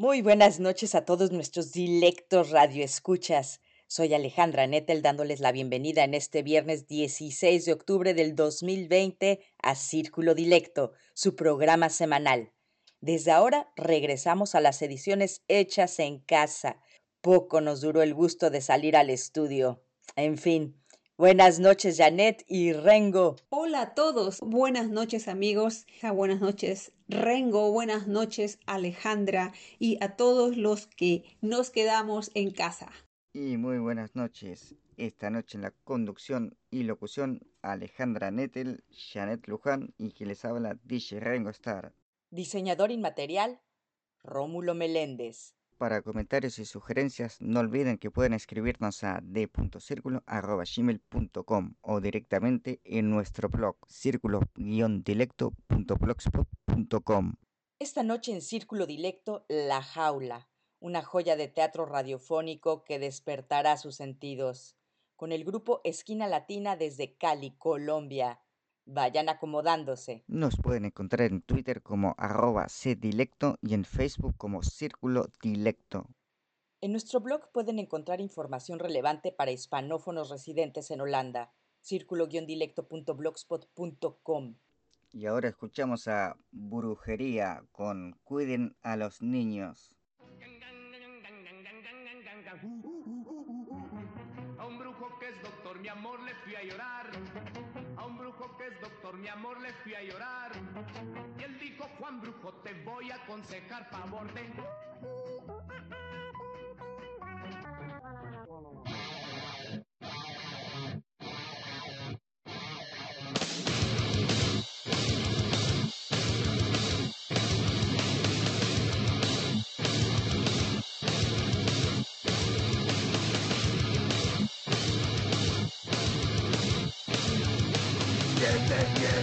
Muy buenas noches a todos nuestros dilectos radioescuchas. Soy Alejandra Nettel dándoles la bienvenida en este viernes 16 de octubre del 2020 a Círculo Dilecto, su programa semanal. Desde ahora regresamos a las ediciones hechas en casa. Poco nos duró el gusto de salir al estudio. En fin, buenas noches Janet y Rengo. Hola a todos, buenas noches amigos, buenas noches Rengo, buenas noches Alejandra y a todos los que nos quedamos en casa. Y muy buenas noches. Esta noche en la conducción y locución Alejandra Nettel, Janet Luján y que les habla DJ Rengo Star. Diseñador inmaterial Rómulo Meléndez. Para comentarios y sugerencias no olviden que pueden escribirnos a d.circulo.gmail.com o directamente en nuestro blog círculo-dilecto.blogspot.com. Esta noche en Círculo Dilecto, La Jaula, una joya de teatro radiofónico que despertará sus sentidos, con el grupo Esquina Latina desde Cali, Colombia. Vayan acomodándose. Nos pueden encontrar en Twitter como arroba cdilecto y en Facebook como Círculo Dilecto. En nuestro blog pueden encontrar información relevante para hispanófonos residentes en Holanda. círculo-dilecto.blogspot.com. Y ahora escuchamos a Brujería con Cuiden a los niños. A un brujo que es doctor, mi amor, le fui a llorar. Brujo que es doctor, mi amor, le fui a llorar. Y él dijo, Juan Brujo, te voy a aconsejar favor de...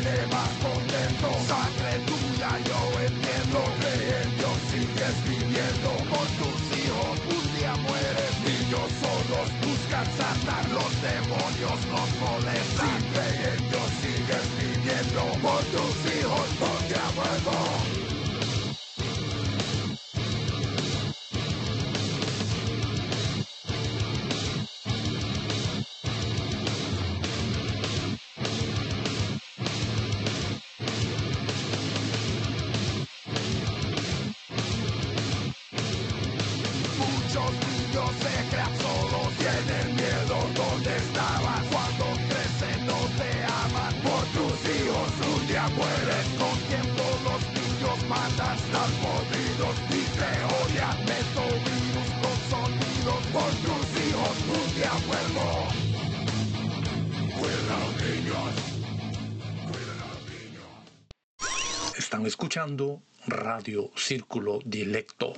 tiene más contento? Están escuchando Radio Círculo Dilecto.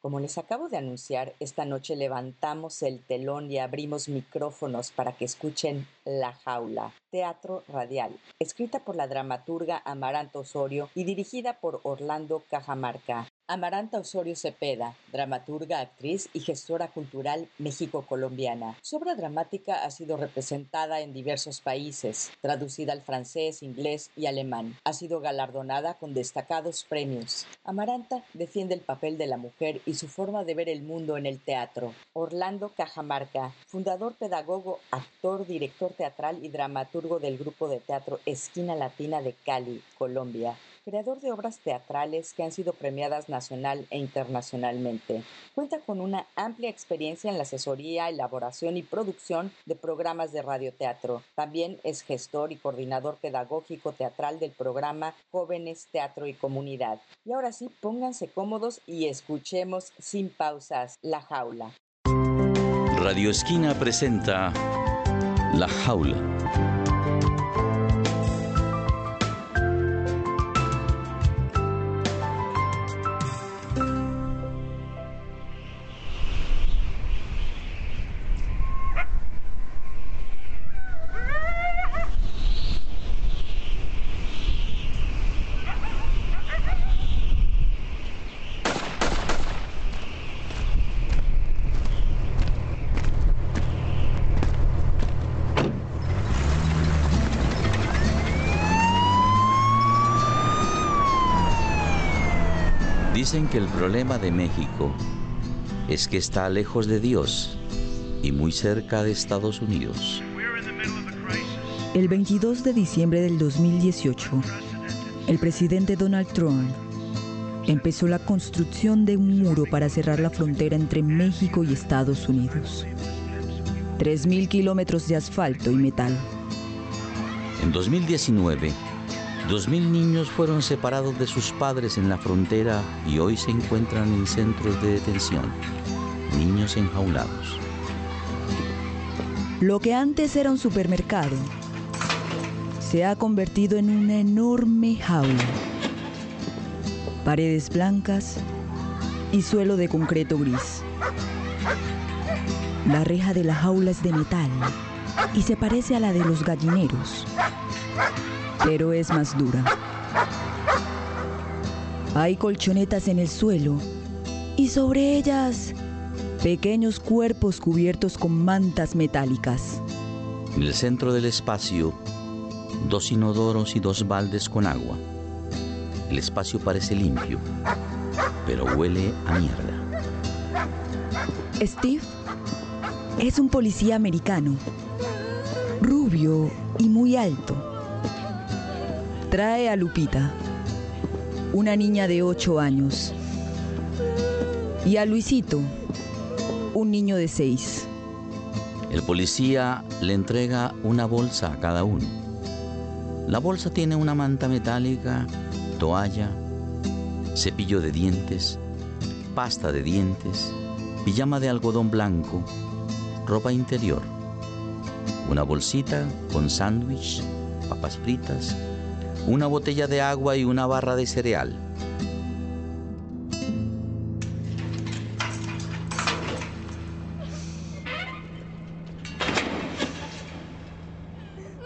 Como les acabo de anunciar, esta noche levantamos el telón y abrimos micrófonos para que escuchen La Jaula, teatro radial, escrita por la dramaturga Amaranta Osorio y dirigida por Orlando Cajamarca. Amaranta Osorio Cepeda, dramaturga, actriz y gestora cultural México-colombiana. Su obra dramática ha sido representada en diversos países, traducida al francés, inglés y alemán. Ha sido galardonada con destacados premios. Amaranta defiende el papel de la mujer y su forma de ver el mundo en el teatro. Orlando Cajamarca, fundador, pedagogo, actor, director teatral y dramaturgo del grupo de teatro Esquina Latina de Cali, Colombia creador de obras teatrales que han sido premiadas nacional e internacionalmente. Cuenta con una amplia experiencia en la asesoría, elaboración y producción de programas de radioteatro. También es gestor y coordinador pedagógico teatral del programa Jóvenes, Teatro y Comunidad. Y ahora sí, pónganse cómodos y escuchemos sin pausas La Jaula. Radio Esquina presenta La Jaula. Dicen que el problema de México es que está lejos de Dios y muy cerca de Estados Unidos. El 22 de diciembre del 2018, el presidente Donald Trump empezó la construcción de un muro para cerrar la frontera entre México y Estados Unidos. 3.000 kilómetros de asfalto y metal. En 2019, 2.000 niños fueron separados de sus padres en la frontera y hoy se encuentran en centros de detención. Niños enjaulados. Lo que antes era un supermercado se ha convertido en una enorme jaula. Paredes blancas y suelo de concreto gris. La reja de la jaula es de metal y se parece a la de los gallineros pero es más dura. Hay colchonetas en el suelo y sobre ellas pequeños cuerpos cubiertos con mantas metálicas. En el centro del espacio, dos inodoros y dos baldes con agua. El espacio parece limpio, pero huele a mierda. Steve es un policía americano, rubio y muy alto trae a Lupita, una niña de 8 años, y a Luisito, un niño de 6. El policía le entrega una bolsa a cada uno. La bolsa tiene una manta metálica, toalla, cepillo de dientes, pasta de dientes, pijama de algodón blanco, ropa interior, una bolsita con sándwich, papas fritas, una botella de agua y una barra de cereal.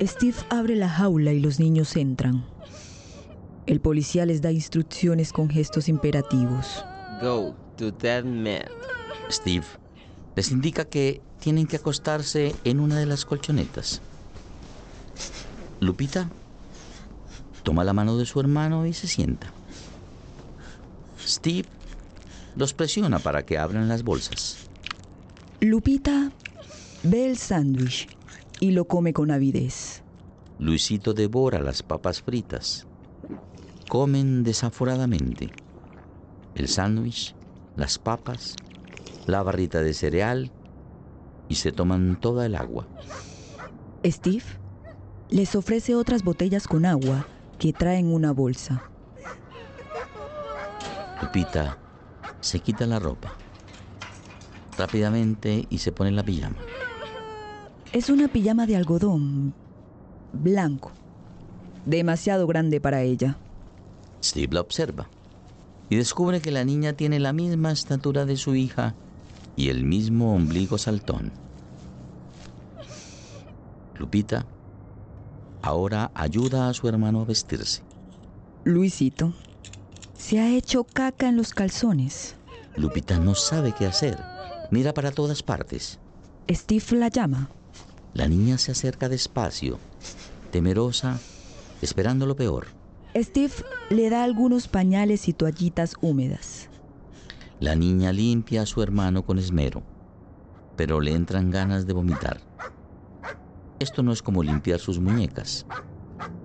Steve abre la jaula y los niños entran. El policía les da instrucciones con gestos imperativos. Go to that man. Steve les indica que tienen que acostarse en una de las colchonetas. Lupita toma la mano de su hermano y se sienta. Steve los presiona para que abran las bolsas. Lupita ve el sándwich y lo come con avidez. Luisito devora las papas fritas. Comen desaforadamente. El sándwich, las papas, la barrita de cereal y se toman toda el agua. Steve les ofrece otras botellas con agua que traen una bolsa. Lupita se quita la ropa rápidamente y se pone la pijama. Es una pijama de algodón blanco, demasiado grande para ella. Steve la observa y descubre que la niña tiene la misma estatura de su hija y el mismo ombligo saltón. Lupita Ahora ayuda a su hermano a vestirse. Luisito, se ha hecho caca en los calzones. Lupita no sabe qué hacer. Mira para todas partes. Steve la llama. La niña se acerca despacio, temerosa, esperando lo peor. Steve le da algunos pañales y toallitas húmedas. La niña limpia a su hermano con esmero, pero le entran ganas de vomitar. Esto no es como limpiar sus muñecas.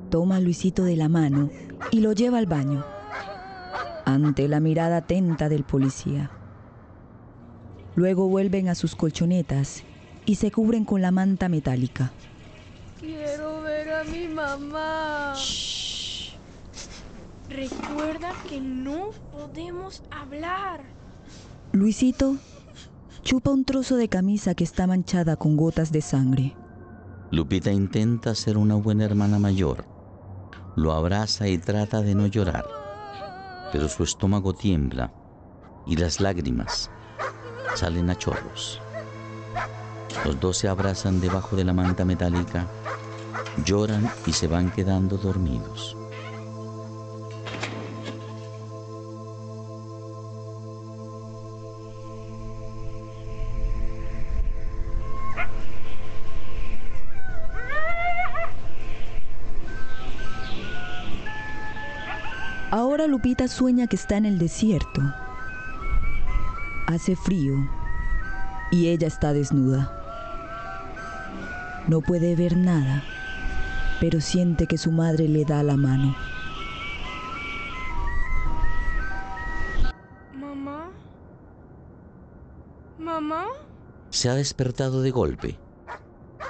Toma a Luisito de la mano y lo lleva al baño, ante la mirada atenta del policía. Luego vuelven a sus colchonetas y se cubren con la manta metálica. Quiero ver a mi mamá. Shh. Recuerda que no podemos hablar. Luisito chupa un trozo de camisa que está manchada con gotas de sangre. Lupita intenta ser una buena hermana mayor. Lo abraza y trata de no llorar, pero su estómago tiembla y las lágrimas salen a chorros. Los dos se abrazan debajo de la manta metálica, lloran y se van quedando dormidos. Lupita sueña que está en el desierto. Hace frío y ella está desnuda. No puede ver nada, pero siente que su madre le da la mano. Mamá. Mamá. Se ha despertado de golpe,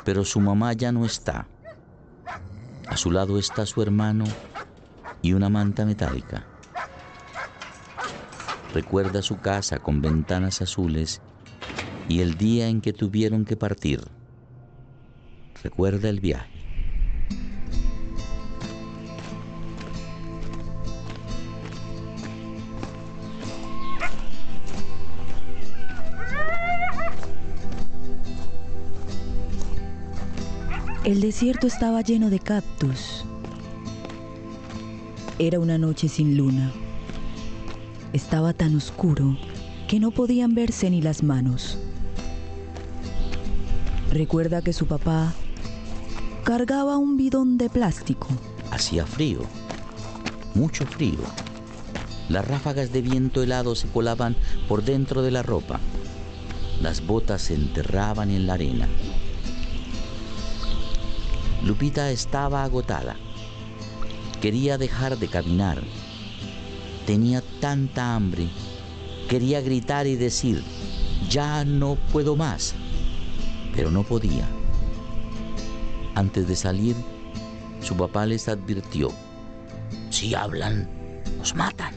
pero su mamá ya no está. A su lado está su hermano y una manta metálica. Recuerda su casa con ventanas azules y el día en que tuvieron que partir. Recuerda el viaje. El desierto estaba lleno de cactus. Era una noche sin luna. Estaba tan oscuro que no podían verse ni las manos. Recuerda que su papá cargaba un bidón de plástico. Hacía frío, mucho frío. Las ráfagas de viento helado se colaban por dentro de la ropa. Las botas se enterraban en la arena. Lupita estaba agotada. Quería dejar de caminar. Tenía tanta hambre. Quería gritar y decir, ya no puedo más. Pero no podía. Antes de salir, su papá les advirtió, si hablan, nos matan.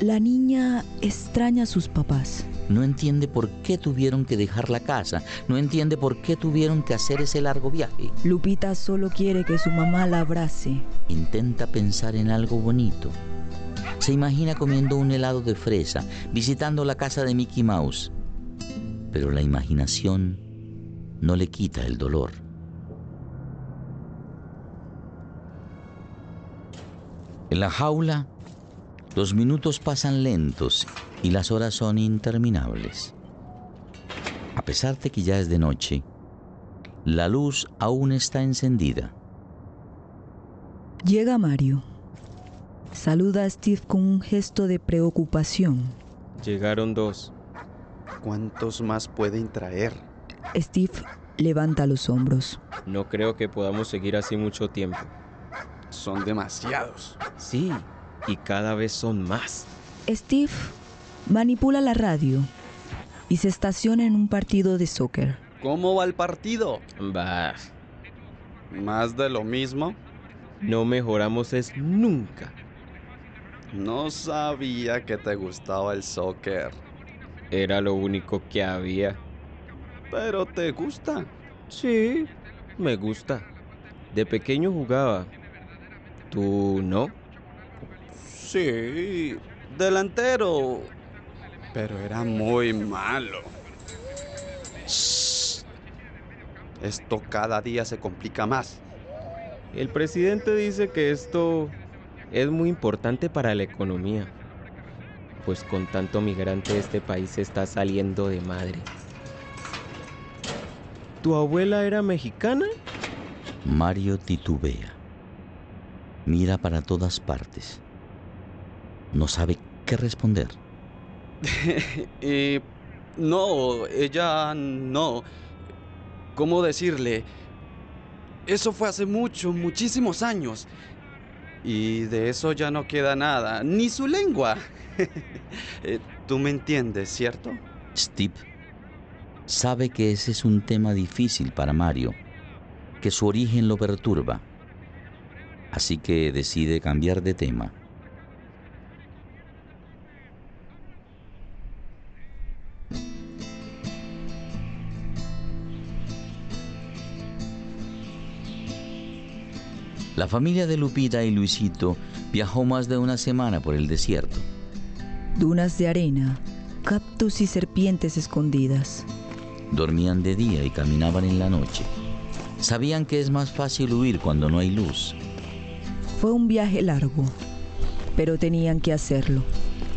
La niña extraña a sus papás. No entiende por qué tuvieron que dejar la casa, no entiende por qué tuvieron que hacer ese largo viaje. Lupita solo quiere que su mamá la abrace. Intenta pensar en algo bonito. Se imagina comiendo un helado de fresa, visitando la casa de Mickey Mouse. Pero la imaginación no le quita el dolor. En la jaula, los minutos pasan lentos y las horas son interminables. A pesar de que ya es de noche, la luz aún está encendida. Llega Mario. Saluda a Steve con un gesto de preocupación. Llegaron dos. ¿Cuántos más pueden traer? Steve levanta los hombros. No creo que podamos seguir así mucho tiempo. Son demasiados. Sí, y cada vez son más. Steve manipula la radio y se estaciona en un partido de soccer. ¿Cómo va el partido? Bah. ¿Más de lo mismo? No mejoramos es nunca. No sabía que te gustaba el soccer. Era lo único que había. ¿Pero te gusta? Sí, me gusta. De pequeño jugaba. ¿Tú no? Sí, delantero. Pero era muy malo. Shh. Esto cada día se complica más. El presidente dice que esto es muy importante para la economía. Pues con tanto migrante este país está saliendo de madre. ¿Tu abuela era mexicana? Mario titubea. Mira para todas partes. No sabe qué responder. eh, no, ella no. ¿Cómo decirle? Eso fue hace mucho, muchísimos años. Y de eso ya no queda nada, ni su lengua. Eh, Tú me entiendes, ¿cierto? Steve sabe que ese es un tema difícil para Mario, que su origen lo perturba. Así que decide cambiar de tema. La familia de Lupita y Luisito viajó más de una semana por el desierto. Dunas de arena, cactus y serpientes escondidas. Dormían de día y caminaban en la noche. Sabían que es más fácil huir cuando no hay luz. Fue un viaje largo, pero tenían que hacerlo.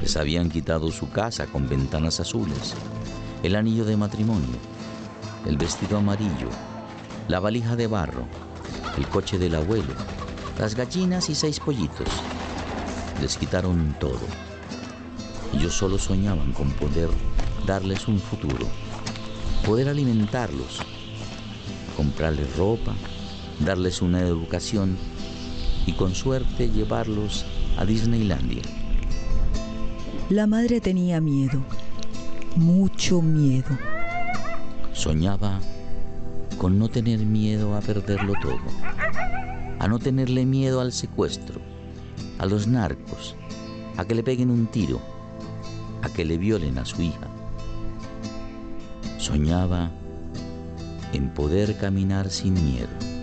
Les habían quitado su casa con ventanas azules, el anillo de matrimonio, el vestido amarillo, la valija de barro, el coche del abuelo, las gallinas y seis pollitos. les quitaron todo. Ellos solo soñaban con poder darles un futuro, poder alimentarlos, comprarles ropa, darles una educación y con suerte llevarlos a Disneylandia. La madre tenía miedo, mucho miedo. Soñaba con no tener miedo a perderlo todo, a no tenerle miedo al secuestro, a los narcos, a que le peguen un tiro, a que le violen a su hija. Soñaba en poder caminar sin miedo.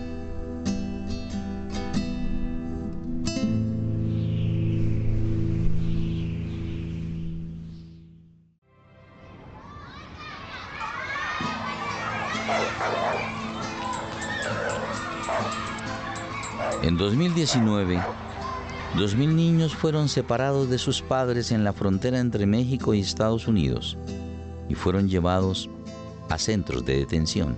2019, 2.000 niños fueron separados de sus padres en la frontera entre México y Estados Unidos y fueron llevados a centros de detención.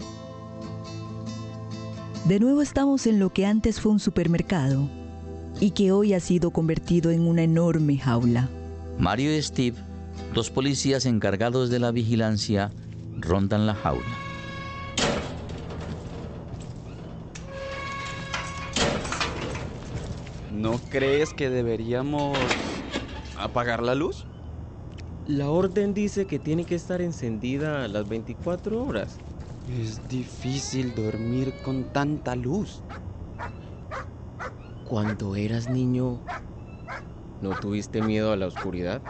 De nuevo estamos en lo que antes fue un supermercado y que hoy ha sido convertido en una enorme jaula. Mario y Steve, dos policías encargados de la vigilancia, rondan la jaula. ¿No crees que deberíamos apagar la luz? La orden dice que tiene que estar encendida las 24 horas. Es difícil dormir con tanta luz. Cuando eras niño, ¿no tuviste miedo a la oscuridad?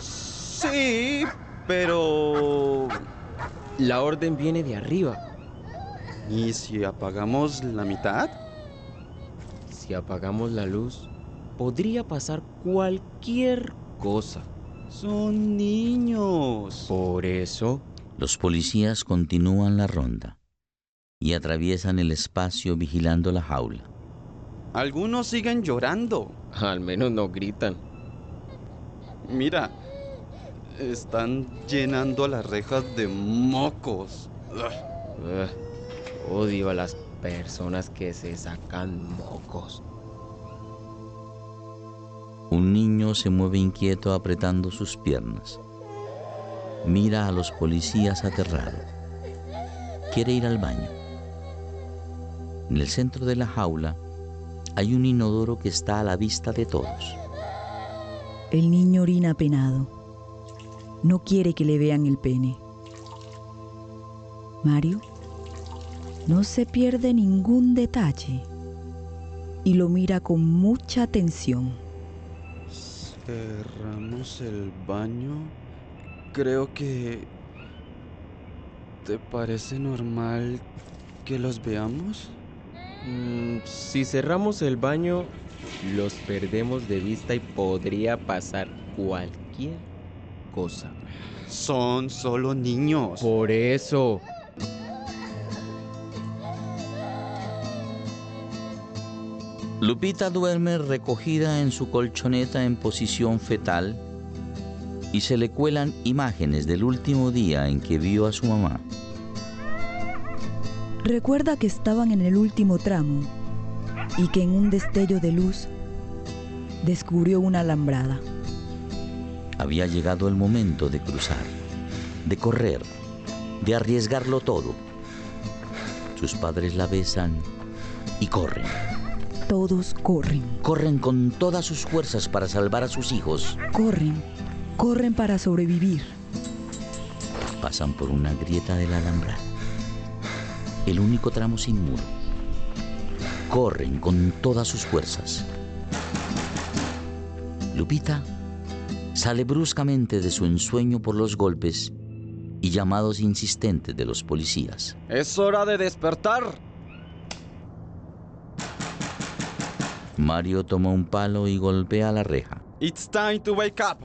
Sí, pero... La orden viene de arriba. ¿Y si apagamos la mitad? Si apagamos la luz, podría pasar cualquier cosa. Son niños. Por eso, los policías continúan la ronda y atraviesan el espacio vigilando la jaula. Algunos siguen llorando. Al menos no gritan. Mira, están llenando las rejas de mocos. Ugh, odio a las personas que se sacan mocos. Un niño se mueve inquieto apretando sus piernas. Mira a los policías aterrado. Quiere ir al baño. En el centro de la jaula hay un inodoro que está a la vista de todos. El niño orina penado. No quiere que le vean el pene. Mario no se pierde ningún detalle y lo mira con mucha atención. Cerramos el baño. Creo que... ¿Te parece normal que los veamos? Mm, si cerramos el baño, los perdemos de vista y podría pasar cualquier cosa. Son solo niños. Por eso. Lupita duerme recogida en su colchoneta en posición fetal y se le cuelan imágenes del último día en que vio a su mamá. Recuerda que estaban en el último tramo y que en un destello de luz descubrió una alambrada. Había llegado el momento de cruzar, de correr, de arriesgarlo todo. Sus padres la besan y corren. Todos corren. Corren con todas sus fuerzas para salvar a sus hijos. Corren, corren para sobrevivir. Pasan por una grieta de la alhambra. El único tramo sin muro. Corren con todas sus fuerzas. Lupita sale bruscamente de su ensueño por los golpes y llamados insistentes de los policías. Es hora de despertar. Mario toma un palo y golpea la reja. It's time to wake up.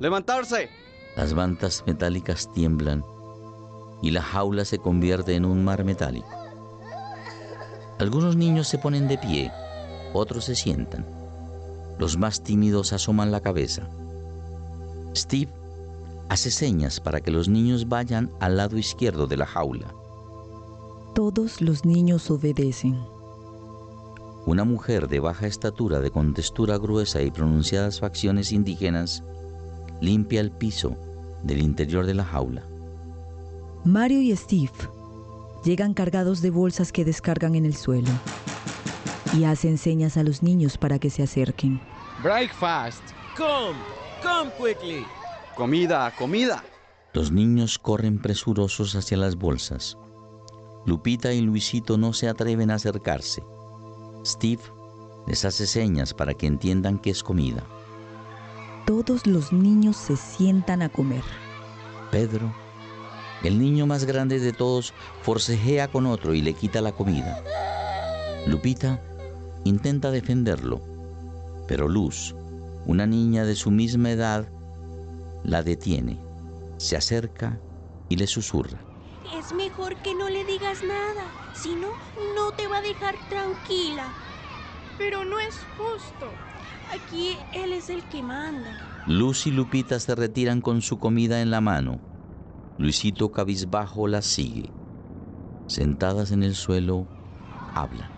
Levantarse. Las mantas metálicas tiemblan y la jaula se convierte en un mar metálico. Algunos niños se ponen de pie, otros se sientan. Los más tímidos asoman la cabeza. Steve hace señas para que los niños vayan al lado izquierdo de la jaula. Todos los niños obedecen. Una mujer de baja estatura, de contextura gruesa y pronunciadas facciones indígenas, limpia el piso del interior de la jaula. Mario y Steve llegan cargados de bolsas que descargan en el suelo y hacen señas a los niños para que se acerquen. Breakfast. Come, come quickly. Comida, comida. Los niños corren presurosos hacia las bolsas. Lupita y Luisito no se atreven a acercarse. Steve les hace señas para que entiendan que es comida. Todos los niños se sientan a comer. Pedro, el niño más grande de todos, forcejea con otro y le quita la comida. Lupita intenta defenderlo, pero Luz, una niña de su misma edad, la detiene, se acerca y le susurra. Es mejor que no le digas nada, si no, no te va a dejar tranquila. Pero no es justo. Aquí él es el que manda. Luz y Lupita se retiran con su comida en la mano. Luisito cabizbajo las sigue. Sentadas en el suelo, hablan.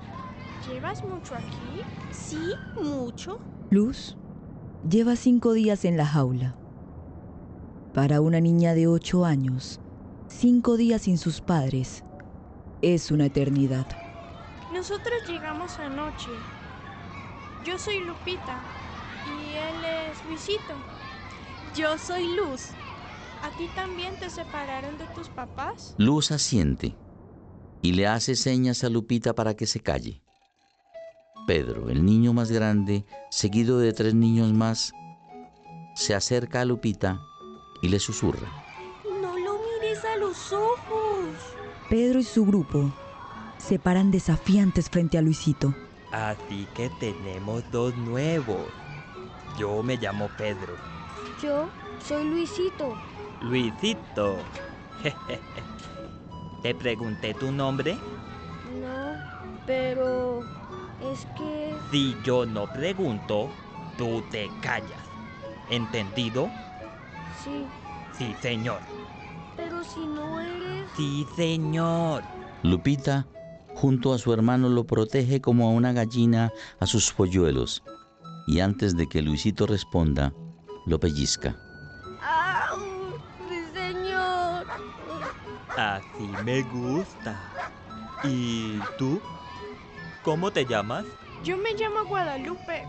¿Llevas mucho aquí? Sí, mucho. Luz lleva cinco días en la jaula. Para una niña de ocho años, cinco días sin sus padres es una eternidad. Nosotros llegamos anoche. Yo soy Lupita y él es Luisito. Yo soy Luz. ¿A ti también te separaron de tus papás? Luz asiente y le hace señas a Lupita para que se calle. Pedro, el niño más grande, seguido de tres niños más, se acerca a Lupita y le susurra. Los ojos. Pedro y su grupo se paran desafiantes frente a Luisito. Así que tenemos dos nuevos. Yo me llamo Pedro. Yo soy Luisito. Luisito. ¿Te pregunté tu nombre? No, pero es que... Si yo no pregunto, tú te callas. ¿Entendido? Sí. Sí, señor. Pero si no eres... Sí, señor. Lupita, junto a su hermano, lo protege como a una gallina a sus polluelos. Y antes de que Luisito responda, lo pellizca. ¡Ah! ¡Sí, señor! Así me gusta. ¿Y tú? ¿Cómo te llamas? Yo me llamo Guadalupe,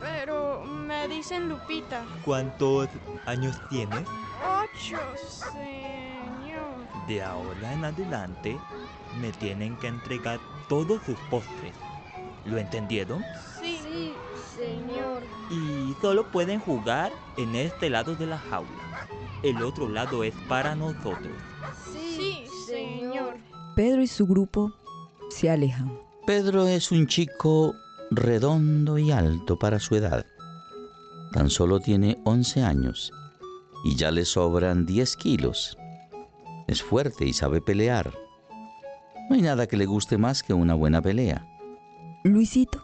pero me dicen Lupita. ¿Cuántos años tienes? Ocho, señor. De ahora en adelante me tienen que entregar todos sus postres. ¿Lo entendieron? Sí. Sí, señor. Y solo pueden jugar en este lado de la jaula. El otro lado es para nosotros. Sí, señor. Pedro y su grupo se alejan. Pedro es un chico redondo y alto para su edad. Tan solo tiene 11 años y ya le sobran 10 kilos. Es fuerte y sabe pelear. No hay nada que le guste más que una buena pelea. Luisito,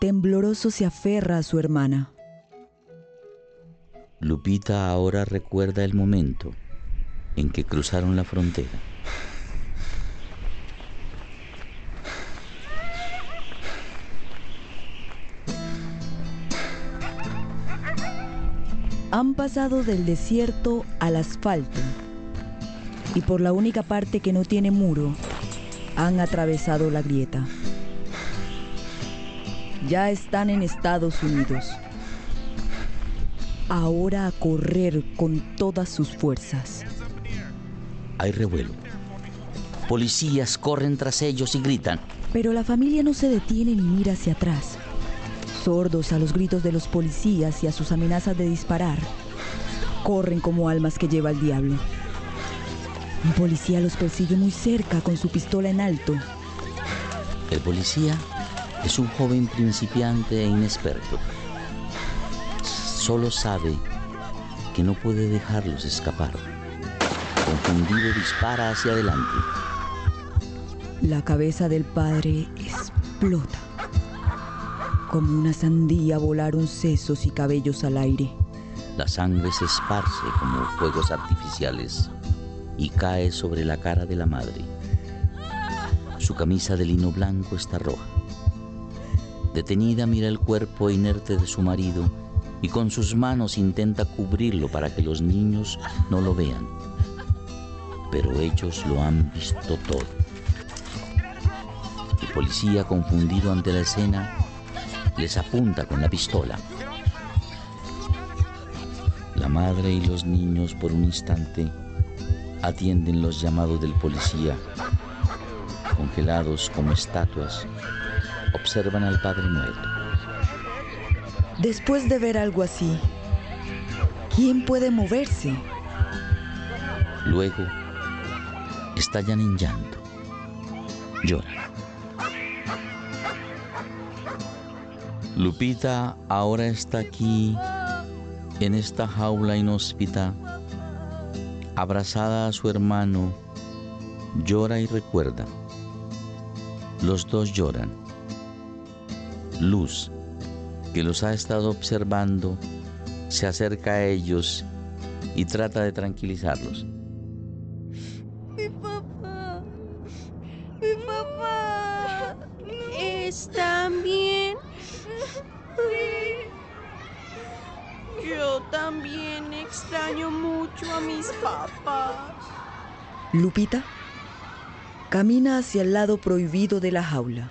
tembloroso, se aferra a su hermana. Lupita ahora recuerda el momento en que cruzaron la frontera. Han pasado del desierto al asfalto y por la única parte que no tiene muro han atravesado la grieta. Ya están en Estados Unidos. Ahora a correr con todas sus fuerzas. Hay revuelo. Policías corren tras ellos y gritan. Pero la familia no se detiene ni mira hacia atrás. Sordos a los gritos de los policías y a sus amenazas de disparar, corren como almas que lleva el diablo. Un policía los persigue muy cerca con su pistola en alto. El policía es un joven principiante e inexperto. Solo sabe que no puede dejarlos escapar. Confundido dispara hacia adelante. La cabeza del padre explota. Como una sandía volaron sesos y cabellos al aire. La sangre se esparce como fuegos artificiales y cae sobre la cara de la madre. Su camisa de lino blanco está roja. Detenida mira el cuerpo inerte de su marido y con sus manos intenta cubrirlo para que los niños no lo vean. Pero ellos lo han visto todo. El policía, confundido ante la escena, les apunta con la pistola. La madre y los niños por un instante atienden los llamados del policía. Congelados como estatuas, observan al padre muerto. Después de ver algo así, ¿quién puede moverse? Luego, estallan en llanto. Lloran. Lupita ahora está aquí, en esta jaula inhóspita, abrazada a su hermano, llora y recuerda. Los dos lloran. Luz, que los ha estado observando, se acerca a ellos y trata de tranquilizarlos. Mucho a mis papás. Lupita camina hacia el lado prohibido de la jaula.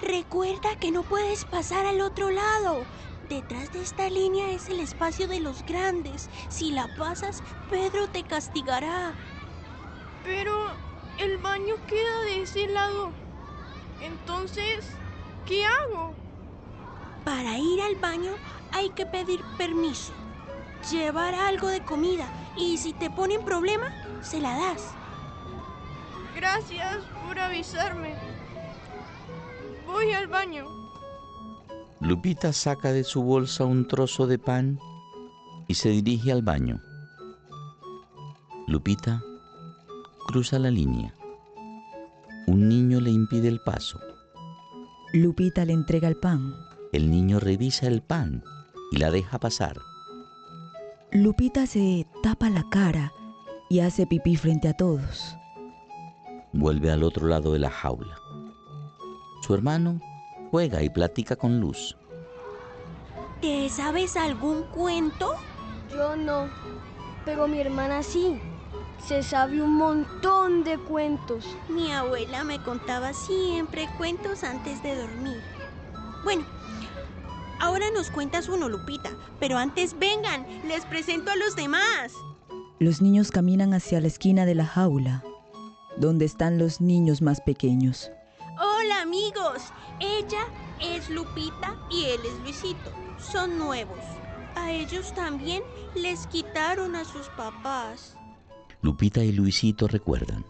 Recuerda que no puedes pasar al otro lado. Detrás de esta línea es el espacio de los grandes. Si la pasas, Pedro te castigará. Pero el baño queda de ese lado. Entonces, ¿qué hago? Para ir al baño hay que pedir permiso, llevar algo de comida y si te ponen problema, se la das. Gracias por avisarme. Voy al baño. Lupita saca de su bolsa un trozo de pan y se dirige al baño. Lupita cruza la línea. Un niño le impide el paso. Lupita le entrega el pan. El niño revisa el pan y la deja pasar. Lupita se tapa la cara y hace pipí frente a todos. Vuelve al otro lado de la jaula. Su hermano juega y platica con Luz. ¿Te sabes algún cuento? Yo no, pero mi hermana sí. Se sabe un montón de cuentos. Mi abuela me contaba siempre cuentos antes de dormir. Bueno, ahora nos cuentas uno, Lupita, pero antes vengan, les presento a los demás. Los niños caminan hacia la esquina de la jaula, donde están los niños más pequeños. Hola amigos, ella es Lupita y él es Luisito. Son nuevos. A ellos también les quitaron a sus papás. Lupita y Luisito recuerdan.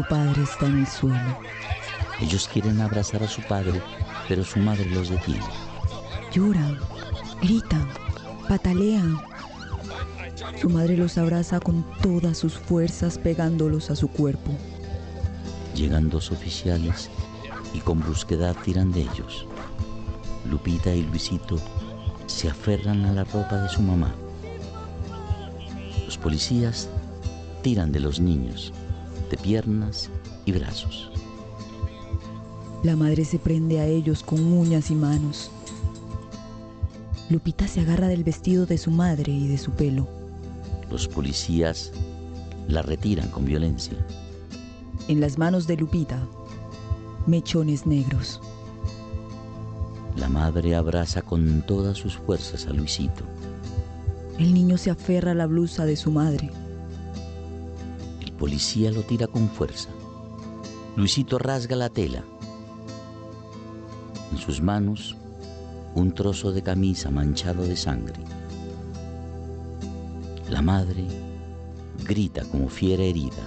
Su padre está en el suelo. Ellos quieren abrazar a su padre, pero su madre los detiene. Lloran, gritan, patalean. Su madre los abraza con todas sus fuerzas pegándolos a su cuerpo. Llegan dos oficiales y con brusquedad tiran de ellos. Lupita y Luisito se aferran a la ropa de su mamá. Los policías tiran de los niños, de piernas y brazos. La madre se prende a ellos con uñas y manos. Lupita se agarra del vestido de su madre y de su pelo. Los policías la retiran con violencia. En las manos de Lupita, mechones negros. La madre abraza con todas sus fuerzas a Luisito. El niño se aferra a la blusa de su madre. Policía lo tira con fuerza. Luisito rasga la tela. En sus manos, un trozo de camisa manchado de sangre. La madre grita como fiera herida.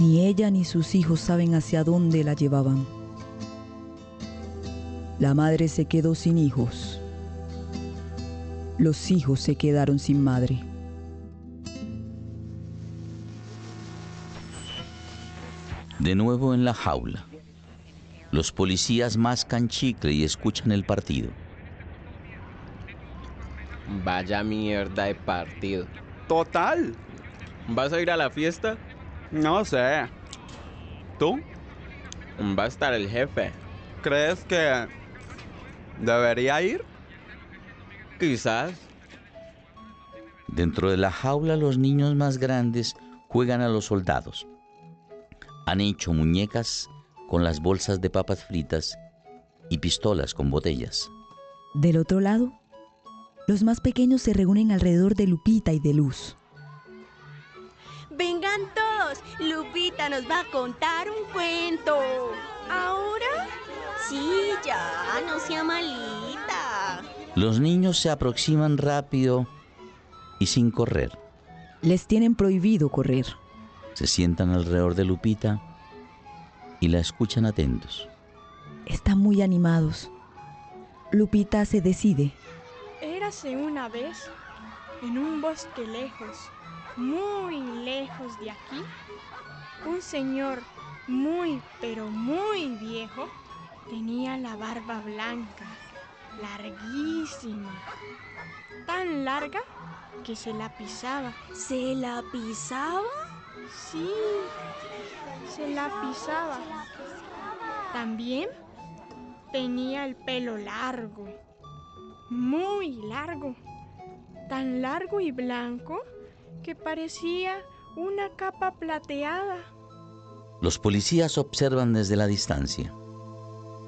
Ni ella ni sus hijos saben hacia dónde la llevaban. La madre se quedó sin hijos. Los hijos se quedaron sin madre. De nuevo en la jaula. Los policías mascan chicle y escuchan el partido. Vaya mierda de partido. Total. ¿Vas a ir a la fiesta? No sé. ¿Tú? Va a estar el jefe. ¿Crees que debería ir? Quizás. Dentro de la jaula los niños más grandes juegan a los soldados. Han hecho muñecas con las bolsas de papas fritas y pistolas con botellas. Del otro lado, los más pequeños se reúnen alrededor de Lupita y de Luz. Vengan todos, Lupita nos va a contar un cuento. ¿Ahora? Sí, ya, no sea malita. Los niños se aproximan rápido y sin correr. Les tienen prohibido correr. Se sientan alrededor de Lupita y la escuchan atentos. Están muy animados. Lupita se decide. Érase una vez, en un bosque lejos, muy lejos de aquí, un señor muy, pero muy viejo tenía la barba blanca, larguísima, tan larga que se la pisaba. ¿Se la pisaba? Sí, se la pisaba. También tenía el pelo largo, muy largo, tan largo y blanco que parecía una capa plateada. Los policías observan desde la distancia.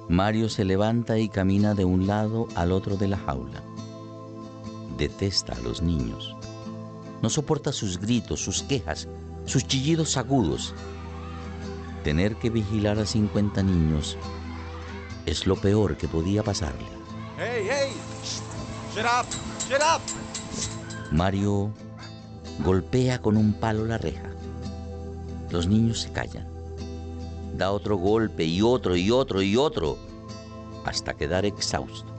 Mario se levanta y camina de un lado al otro de la jaula. Detesta a los niños. No soporta sus gritos, sus quejas, sus chillidos agudos. Tener que vigilar a 50 niños es lo peor que podía pasarle. Hey, hey! Shut up! Shut up! Mario golpea con un palo la reja. Los niños se callan. Da otro golpe y otro y otro y otro hasta quedar exhausto.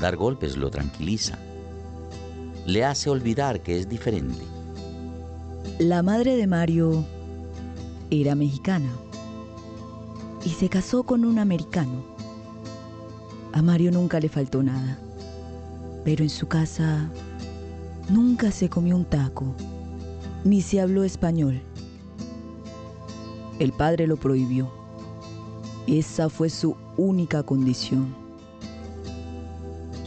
Dar golpes lo tranquiliza. Le hace olvidar que es diferente. La madre de Mario era mexicana y se casó con un americano. A Mario nunca le faltó nada, pero en su casa nunca se comió un taco, ni se habló español. El padre lo prohibió. Esa fue su única condición.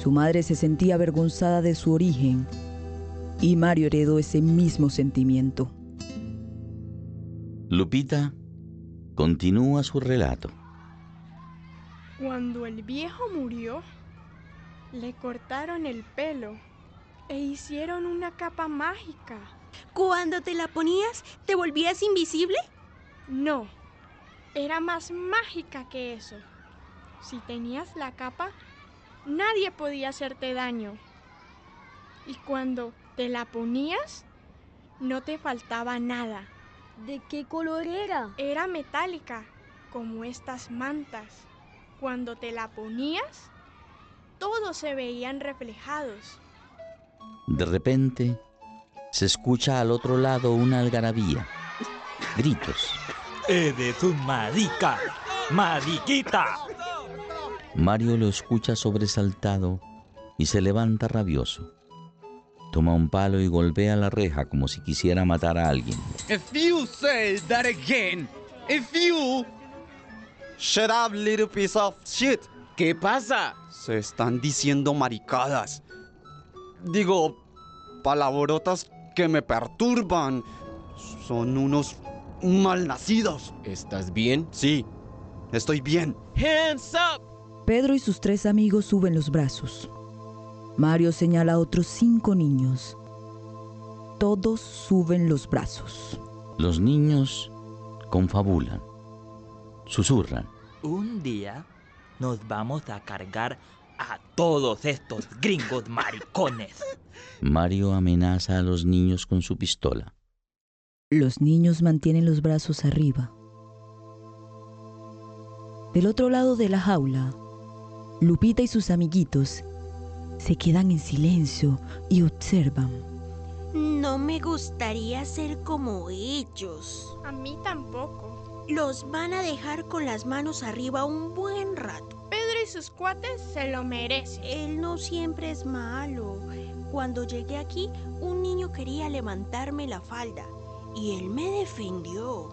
Su madre se sentía avergonzada de su origen y Mario heredó ese mismo sentimiento. Lupita continúa su relato. Cuando el viejo murió, le cortaron el pelo e hicieron una capa mágica. ¿Cuando te la ponías, te volvías invisible? No, era más mágica que eso. Si tenías la capa, nadie podía hacerte daño. Y cuando te la ponías, no te faltaba nada. ¿De qué color era? Era metálica, como estas mantas. Cuando te la ponías, todos se veían reflejados. De repente, se escucha al otro lado una algarabía. Gritos. ¡Eres un marica! ¡Mariquita! Mario lo escucha sobresaltado y se levanta rabioso. Toma un palo y golpea la reja como si quisiera matar a alguien. If you say that again, if you... Shut up, little piece of shit. ¿Qué pasa? Se están diciendo maricadas. Digo, palabrotas que me perturban. Son unos malnacidos. ¿Estás bien? Sí, estoy bien. Hands up. Pedro y sus tres amigos suben los brazos. Mario señala a otros cinco niños. Todos suben los brazos. Los niños confabulan, susurran. Un día nos vamos a cargar a todos estos gringos maricones. Mario amenaza a los niños con su pistola. Los niños mantienen los brazos arriba. Del otro lado de la jaula, Lupita y sus amiguitos se quedan en silencio y observan. No me gustaría ser como ellos. A mí tampoco. Los van a dejar con las manos arriba un buen rato. Pedro y sus cuates se lo merecen. Él no siempre es malo. Cuando llegué aquí, un niño quería levantarme la falda y él me defendió.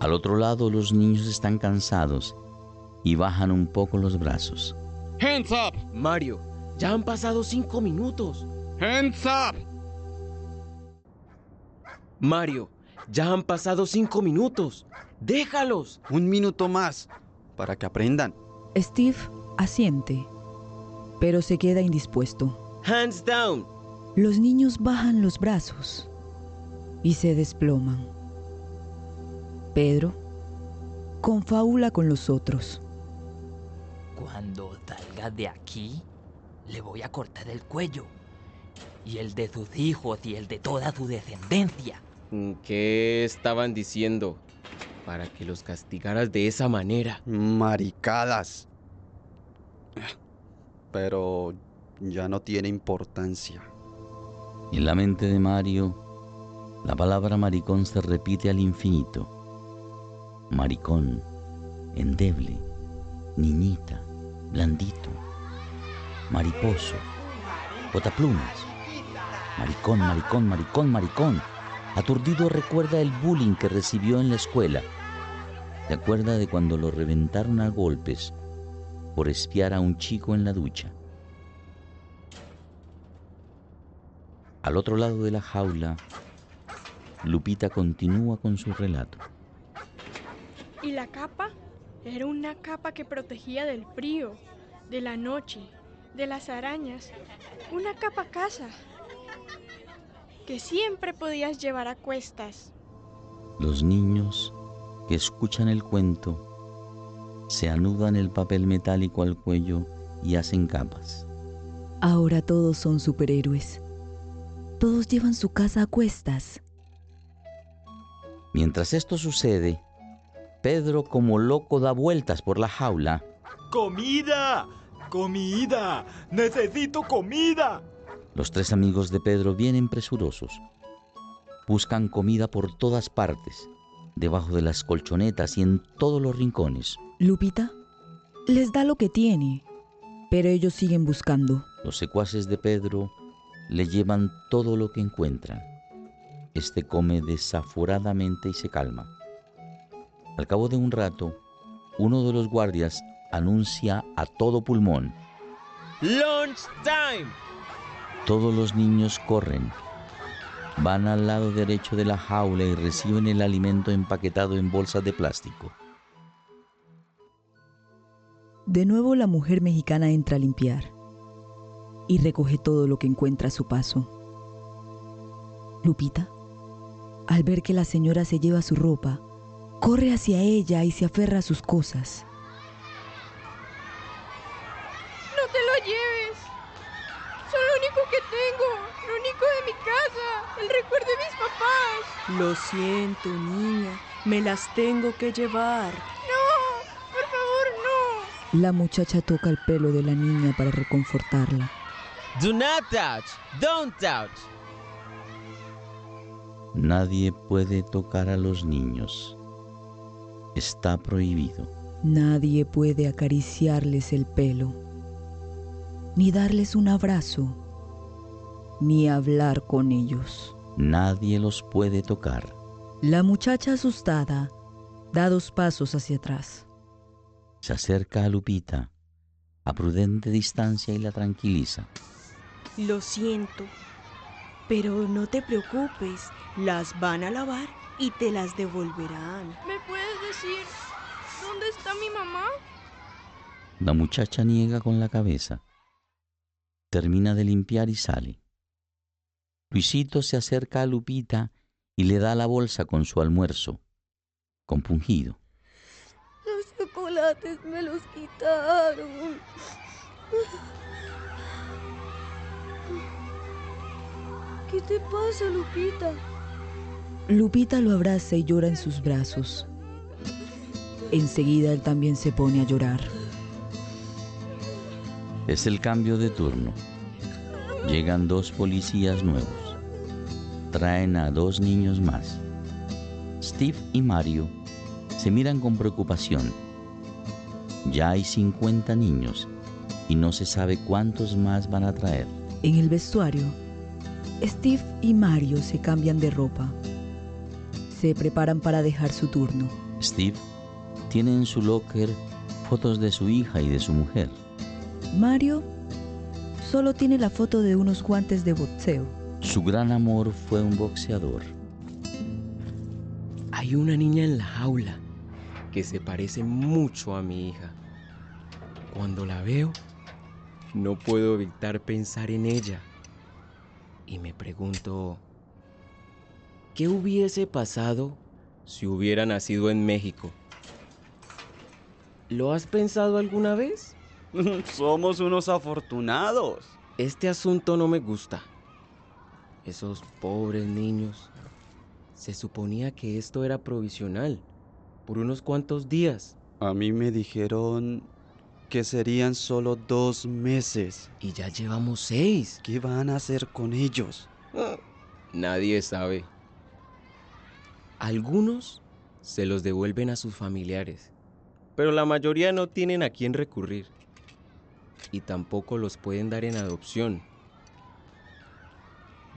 Al otro lado los niños están cansados y bajan un poco los brazos. Hands up. Mario, ya han pasado cinco minutos. Hands up. Mario, ya han pasado cinco minutos. Déjalos. Un minuto más para que aprendan. Steve asiente, pero se queda indispuesto. Hands down. Los niños bajan los brazos y se desploman. Pedro confabula con los otros. Cuando salga de aquí, le voy a cortar el cuello. Y el de sus hijos y el de toda su descendencia. ¿Qué estaban diciendo? Para que los castigaras de esa manera. Maricadas. Pero ya no tiene importancia. En la mente de Mario, la palabra maricón se repite al infinito. Maricón, endeble, niñita, blandito, mariposo, botaplumas. Maricón, maricón, maricón, maricón. Aturdido recuerda el bullying que recibió en la escuela. Se acuerda de cuando lo reventaron a golpes por espiar a un chico en la ducha. Al otro lado de la jaula, Lupita continúa con su relato. ¿Y la capa? Era una capa que protegía del frío, de la noche, de las arañas. Una capa casa que siempre podías llevar a cuestas. Los niños que escuchan el cuento se anudan el papel metálico al cuello y hacen capas. Ahora todos son superhéroes. Todos llevan su casa a cuestas. Mientras esto sucede, Pedro como loco da vueltas por la jaula. ¡Comida! ¡Comida! ¡Necesito comida! Los tres amigos de Pedro vienen presurosos. Buscan comida por todas partes, debajo de las colchonetas y en todos los rincones. Lupita les da lo que tiene, pero ellos siguen buscando. Los secuaces de Pedro le llevan todo lo que encuentran. Este come desaforadamente y se calma. Al cabo de un rato, uno de los guardias anuncia a todo pulmón. Lunch time. Todos los niños corren. Van al lado derecho de la jaula y reciben el alimento empaquetado en bolsas de plástico. De nuevo la mujer mexicana entra a limpiar y recoge todo lo que encuentra a su paso. Lupita, al ver que la señora se lleva su ropa, corre hacia ella y se aferra a sus cosas. No te lo lleves. Son lo único que tengo, lo único de mi casa, el recuerdo de mis papás. Lo siento, niña, me las tengo que llevar. No, por favor, no. La muchacha toca el pelo de la niña para reconfortarla. Do not touch. Don't touch. Nadie puede tocar a los niños. Está prohibido. Nadie puede acariciarles el pelo, ni darles un abrazo, ni hablar con ellos. Nadie los puede tocar. La muchacha asustada da dos pasos hacia atrás. Se acerca a Lupita a prudente distancia y la tranquiliza. Lo siento, pero no te preocupes, las van a lavar y te las devolverán. ¿Me puedes decir dónde está mi mamá? La muchacha niega con la cabeza. Termina de limpiar y sale. Luisito se acerca a Lupita y le da la bolsa con su almuerzo, compungido. Los chocolates me los quitaron. ¿Qué te pasa, Lupita? Lupita lo abraza y llora en sus brazos. Enseguida él también se pone a llorar. Es el cambio de turno. Llegan dos policías nuevos. Traen a dos niños más. Steve y Mario se miran con preocupación. Ya hay 50 niños y no se sabe cuántos más van a traer. En el vestuario, Steve y Mario se cambian de ropa. Se preparan para dejar su turno. Steve tiene en su locker fotos de su hija y de su mujer. Mario solo tiene la foto de unos guantes de boxeo. Su gran amor fue un boxeador. Hay una niña en la jaula que se parece mucho a mi hija. Cuando la veo, no puedo evitar pensar en ella. Y me pregunto, ¿qué hubiese pasado si hubiera nacido en México? ¿Lo has pensado alguna vez? Somos unos afortunados. Este asunto no me gusta. Esos pobres niños. Se suponía que esto era provisional, por unos cuantos días. A mí me dijeron que serían solo dos meses. Y ya llevamos seis. ¿Qué van a hacer con ellos? Nadie sabe. Algunos se los devuelven a sus familiares, pero la mayoría no tienen a quién recurrir y tampoco los pueden dar en adopción.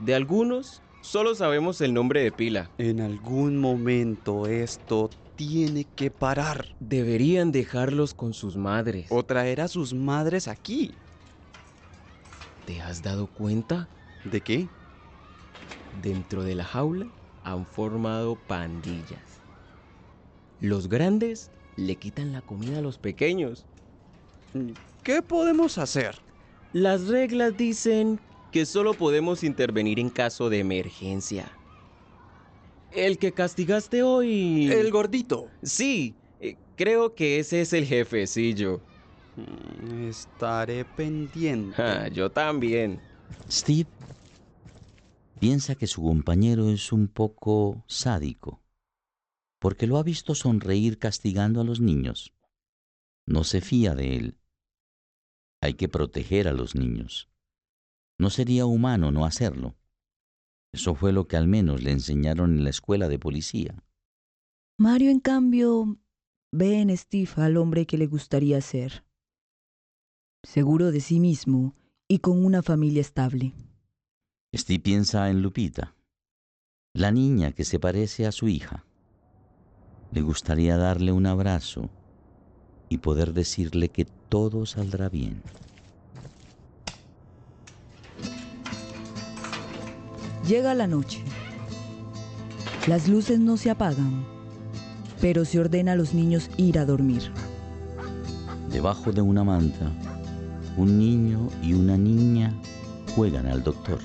De algunos solo sabemos el nombre de pila. En algún momento esto tiene que parar. Deberían dejarlos con sus madres. O traer a sus madres aquí. ¿Te has dado cuenta? ¿De qué? Dentro de la jaula han formado pandillas. Los grandes le quitan la comida a los pequeños. ¿Qué podemos hacer? Las reglas dicen que solo podemos intervenir en caso de emergencia. El que castigaste hoy... El gordito. Sí, eh, creo que ese es el jefecillo. Mm, Estaré pendiente. Ah, yo también. Steve piensa que su compañero es un poco sádico, porque lo ha visto sonreír castigando a los niños. No se fía de él. Hay que proteger a los niños. No sería humano no hacerlo. Eso fue lo que al menos le enseñaron en la escuela de policía. Mario, en cambio, ve en Steve al hombre que le gustaría ser. Seguro de sí mismo y con una familia estable. Steve piensa en Lupita, la niña que se parece a su hija. Le gustaría darle un abrazo y poder decirle que todo saldrá bien. Llega la noche. Las luces no se apagan, pero se ordena a los niños ir a dormir. Debajo de una manta, un niño y una niña juegan al doctor.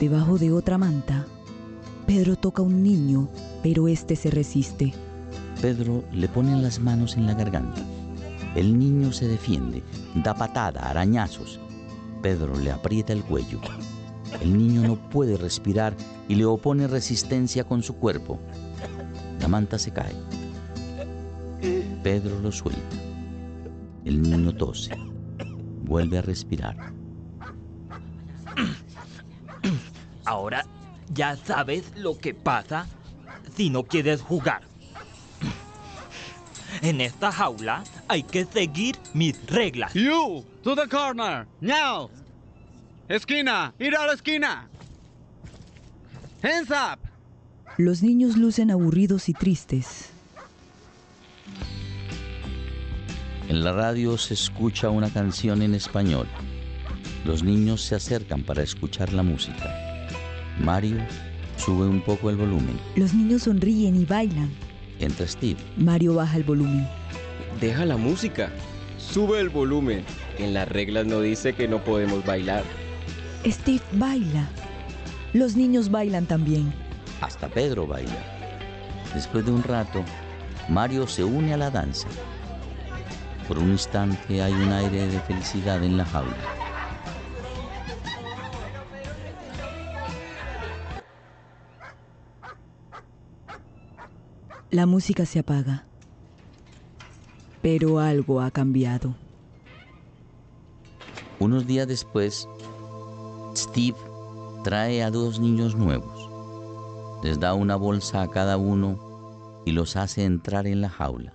Debajo de otra manta, Pedro toca a un niño, pero este se resiste. Pedro le pone las manos en la garganta. El niño se defiende, da patada, arañazos. Pedro le aprieta el cuello. El niño no puede respirar y le opone resistencia con su cuerpo. La manta se cae. Pedro lo suelta. El niño tose. Vuelve a respirar. Ahora ya sabes lo que pasa si no quieres jugar. En esta jaula hay que seguir mis reglas. You, to the corner, now. Esquina, ir a la esquina. Hands up. Los niños lucen aburridos y tristes. En la radio se escucha una canción en español. Los niños se acercan para escuchar la música. Mario sube un poco el volumen. Los niños sonríen y bailan. Entra Steve. Mario baja el volumen. Deja la música. Sube el volumen. En las reglas no dice que no podemos bailar. Steve baila. Los niños bailan también. Hasta Pedro baila. Después de un rato, Mario se une a la danza. Por un instante hay un aire de felicidad en la jaula. La música se apaga. Pero algo ha cambiado. Unos días después, Steve trae a dos niños nuevos. Les da una bolsa a cada uno y los hace entrar en la jaula.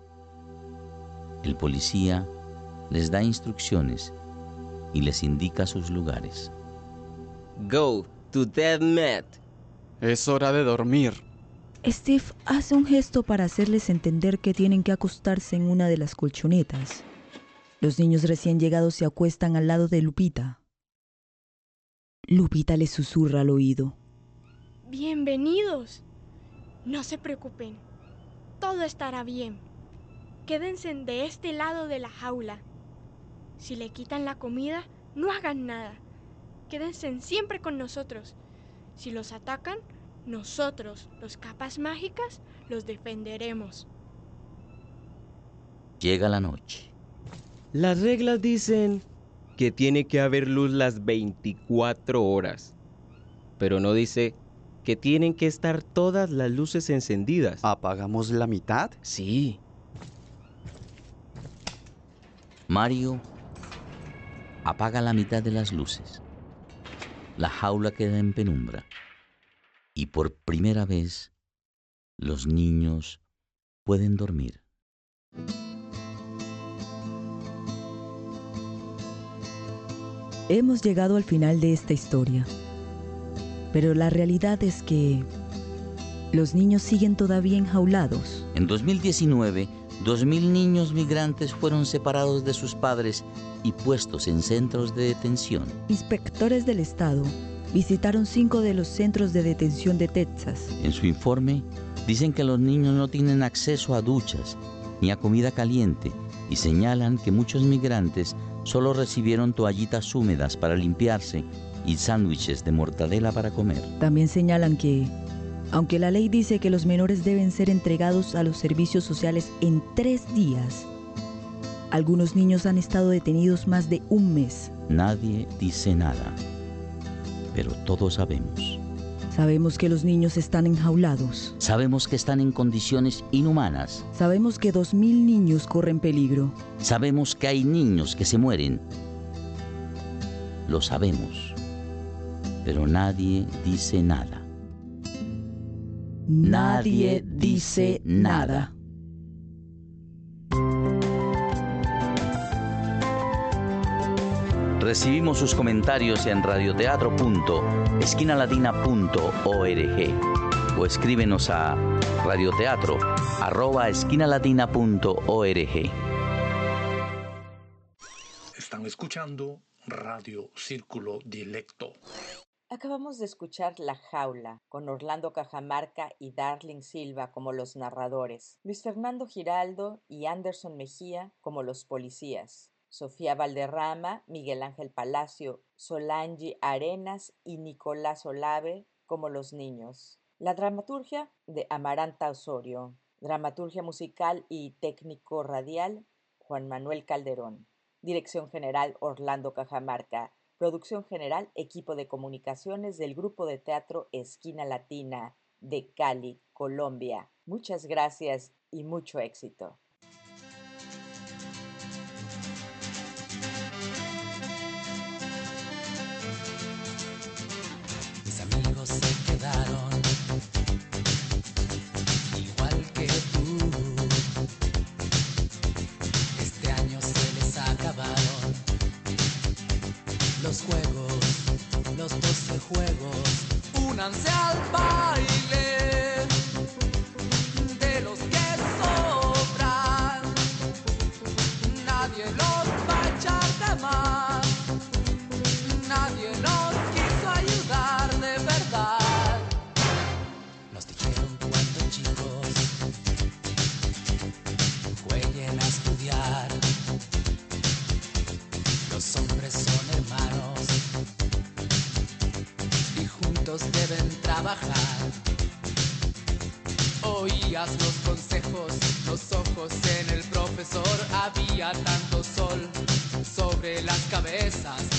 El policía les da instrucciones y les indica sus lugares. Go to dead mat. Es hora de dormir. Steve hace un gesto para hacerles entender que tienen que acostarse en una de las colchonetas. Los niños recién llegados se acuestan al lado de Lupita. Lupita les susurra al oído. Bienvenidos. No se preocupen. Todo estará bien. Quédense de este lado de la jaula. Si le quitan la comida, no hagan nada. Quédense siempre con nosotros. Si los atacan, nosotros, los capas mágicas, los defenderemos. Llega la noche. Las reglas dicen que tiene que haber luz las 24 horas, pero no dice que tienen que estar todas las luces encendidas. ¿Apagamos la mitad? Sí. Mario apaga la mitad de las luces. La jaula queda en penumbra. Y por primera vez, los niños pueden dormir. Hemos llegado al final de esta historia. Pero la realidad es que los niños siguen todavía enjaulados. En 2019, 2.000 niños migrantes fueron separados de sus padres y puestos en centros de detención. Inspectores del Estado visitaron cinco de los centros de detención de Texas. En su informe, dicen que los niños no tienen acceso a duchas ni a comida caliente y señalan que muchos migrantes solo recibieron toallitas húmedas para limpiarse y sándwiches de mortadela para comer. También señalan que, aunque la ley dice que los menores deben ser entregados a los servicios sociales en tres días, algunos niños han estado detenidos más de un mes. Nadie dice nada, pero todos sabemos. Sabemos que los niños están enjaulados. Sabemos que están en condiciones inhumanas. Sabemos que dos mil niños corren peligro. Sabemos que hay niños que se mueren. Lo sabemos. Pero nadie dice nada. Nadie dice nada. Recibimos sus comentarios en radioteatro.esquinalatina.org o escríbenos a radioteatro.esquinalatina.org. Están escuchando Radio Círculo Dilecto. Acabamos de escuchar La Jaula, con Orlando Cajamarca y Darling Silva como los narradores, Luis Fernando Giraldo y Anderson Mejía como los policías, Sofía Valderrama, Miguel Ángel Palacio, Solange Arenas y Nicolás Olave como los niños. La dramaturgia de Amaranta Osorio. Dramaturgia musical y técnico radial Juan Manuel Calderón. Dirección general Orlando Cajamarca. Producción general Equipo de Comunicaciones del Grupo de Teatro Esquina Latina de Cali, Colombia. Muchas gracias y mucho éxito. Los doce juegos. Únanse al baile Los consejos, los ojos en el profesor. Había tanto sol sobre las cabezas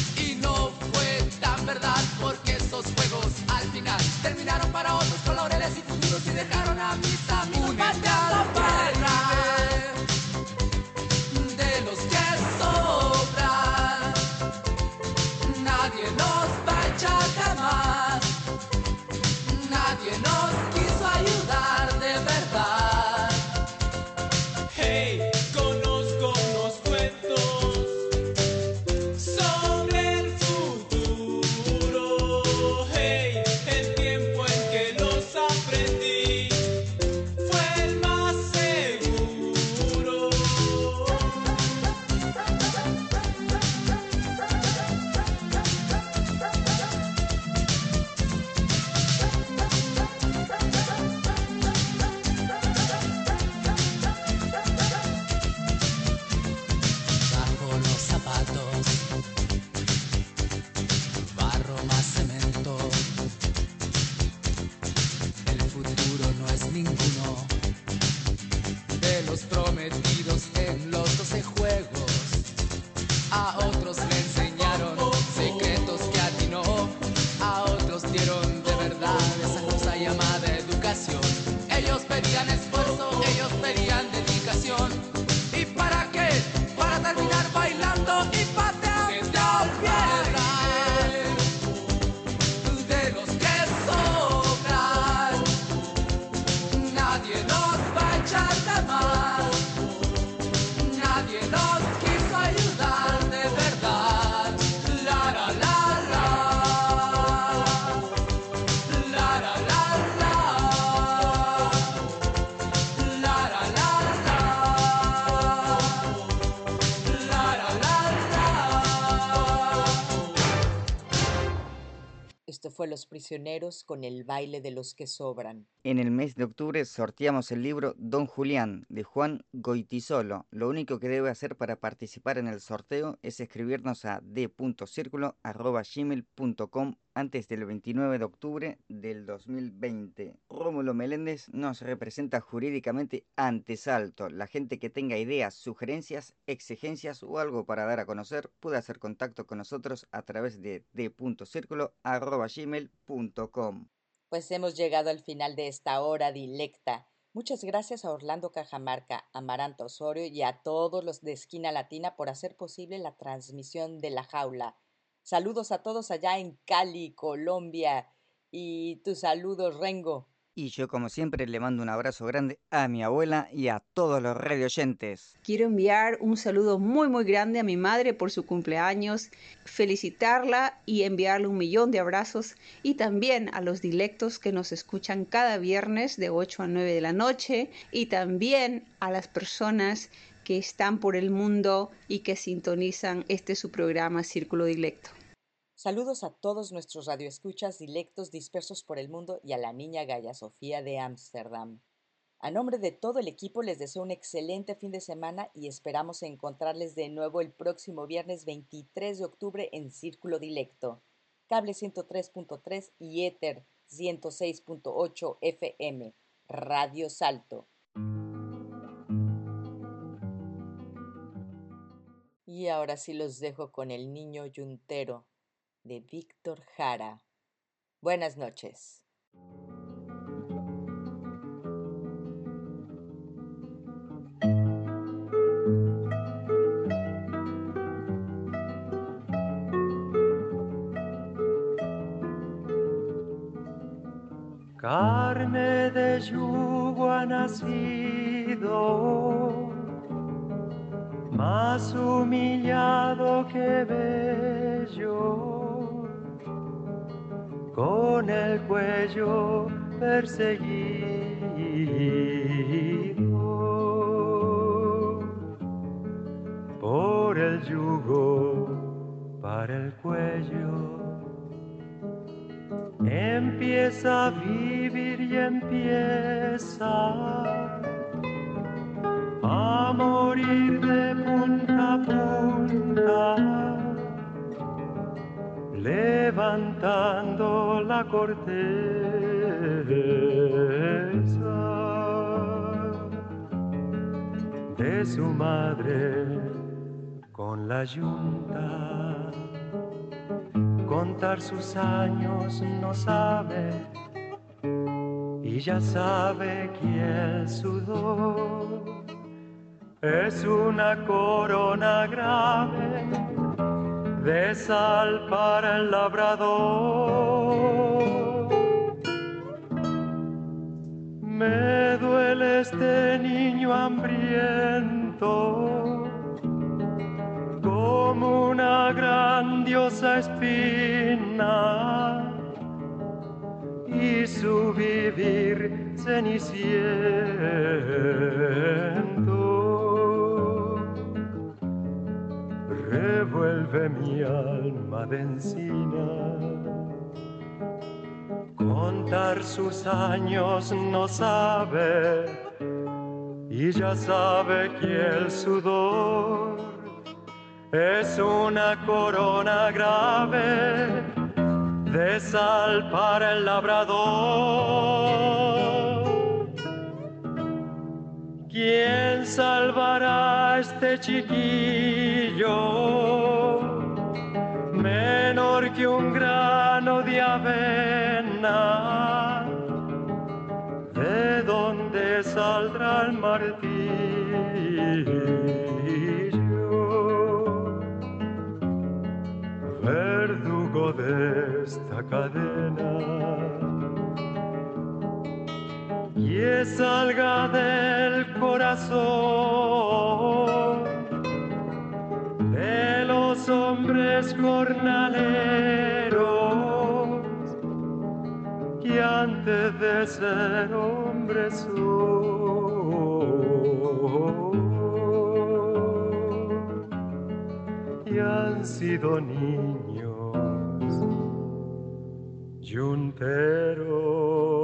Fue Los Prisioneros con el baile de los que sobran. En el mes de octubre sorteamos el libro Don Julián de Juan Goitisolo. Lo único que debe hacer para participar en el sorteo es escribirnos a d.circulo.gmail.com antes del 29 de octubre del 2020. Rómulo Meléndez nos representa jurídicamente ante Salto. La gente que tenga ideas, sugerencias, exigencias o algo para dar a conocer puede hacer contacto con nosotros a través de d.circulo.gmail.com. Pues hemos llegado al final de esta hora dilecta. Muchas gracias a Orlando Cajamarca, a Maranta Osorio y a todos los de Esquina Latina por hacer posible la transmisión de La Jaula. Saludos a todos allá en Cali, Colombia. Y tus saludos, Rengo. Y yo como siempre le mando un abrazo grande a mi abuela y a todos los radioyentes. Quiero enviar un saludo muy muy grande a mi madre por su cumpleaños, felicitarla y enviarle un millón de abrazos y también a los dilectos que nos escuchan cada viernes de 8 a 9 de la noche y también a las personas que están por el mundo y que sintonizan este su programa Círculo Dilecto. Saludos a todos nuestros radioescuchas dilectos dispersos por el mundo y a la niña Gaya Sofía de Ámsterdam. A nombre de todo el equipo les deseo un excelente fin de semana y esperamos encontrarles de nuevo el próximo viernes 23 de octubre en Círculo Dilecto, cable 103.3 y éter 106.8 FM, Radio Salto. Y ahora sí los dejo con el niño yuntero de Víctor Jara. Buenas noches. Carne de yugo ha nacido, más humillado que bello, con el cuello perseguido por el yugo para el cuello. Empieza a vivir y empieza corteza de su madre con la yunta contar sus años no sabe y ya sabe que el es una corona grave de sal para el labrador. Como una grandiosa espina y su vivir ceniciento revuelve mi alma de encina. Contar sus años no sabe y ya sabe que el sudor es una corona grave de sal para el labrador. ¿Quién ¿Quién salvará a este chiquillo? Menor que un grano de avena. Martillo? Verdugo de esta cadena que salga del corazón de los hombres jornaleros que antes de ser hombres son han sido niños yunteros.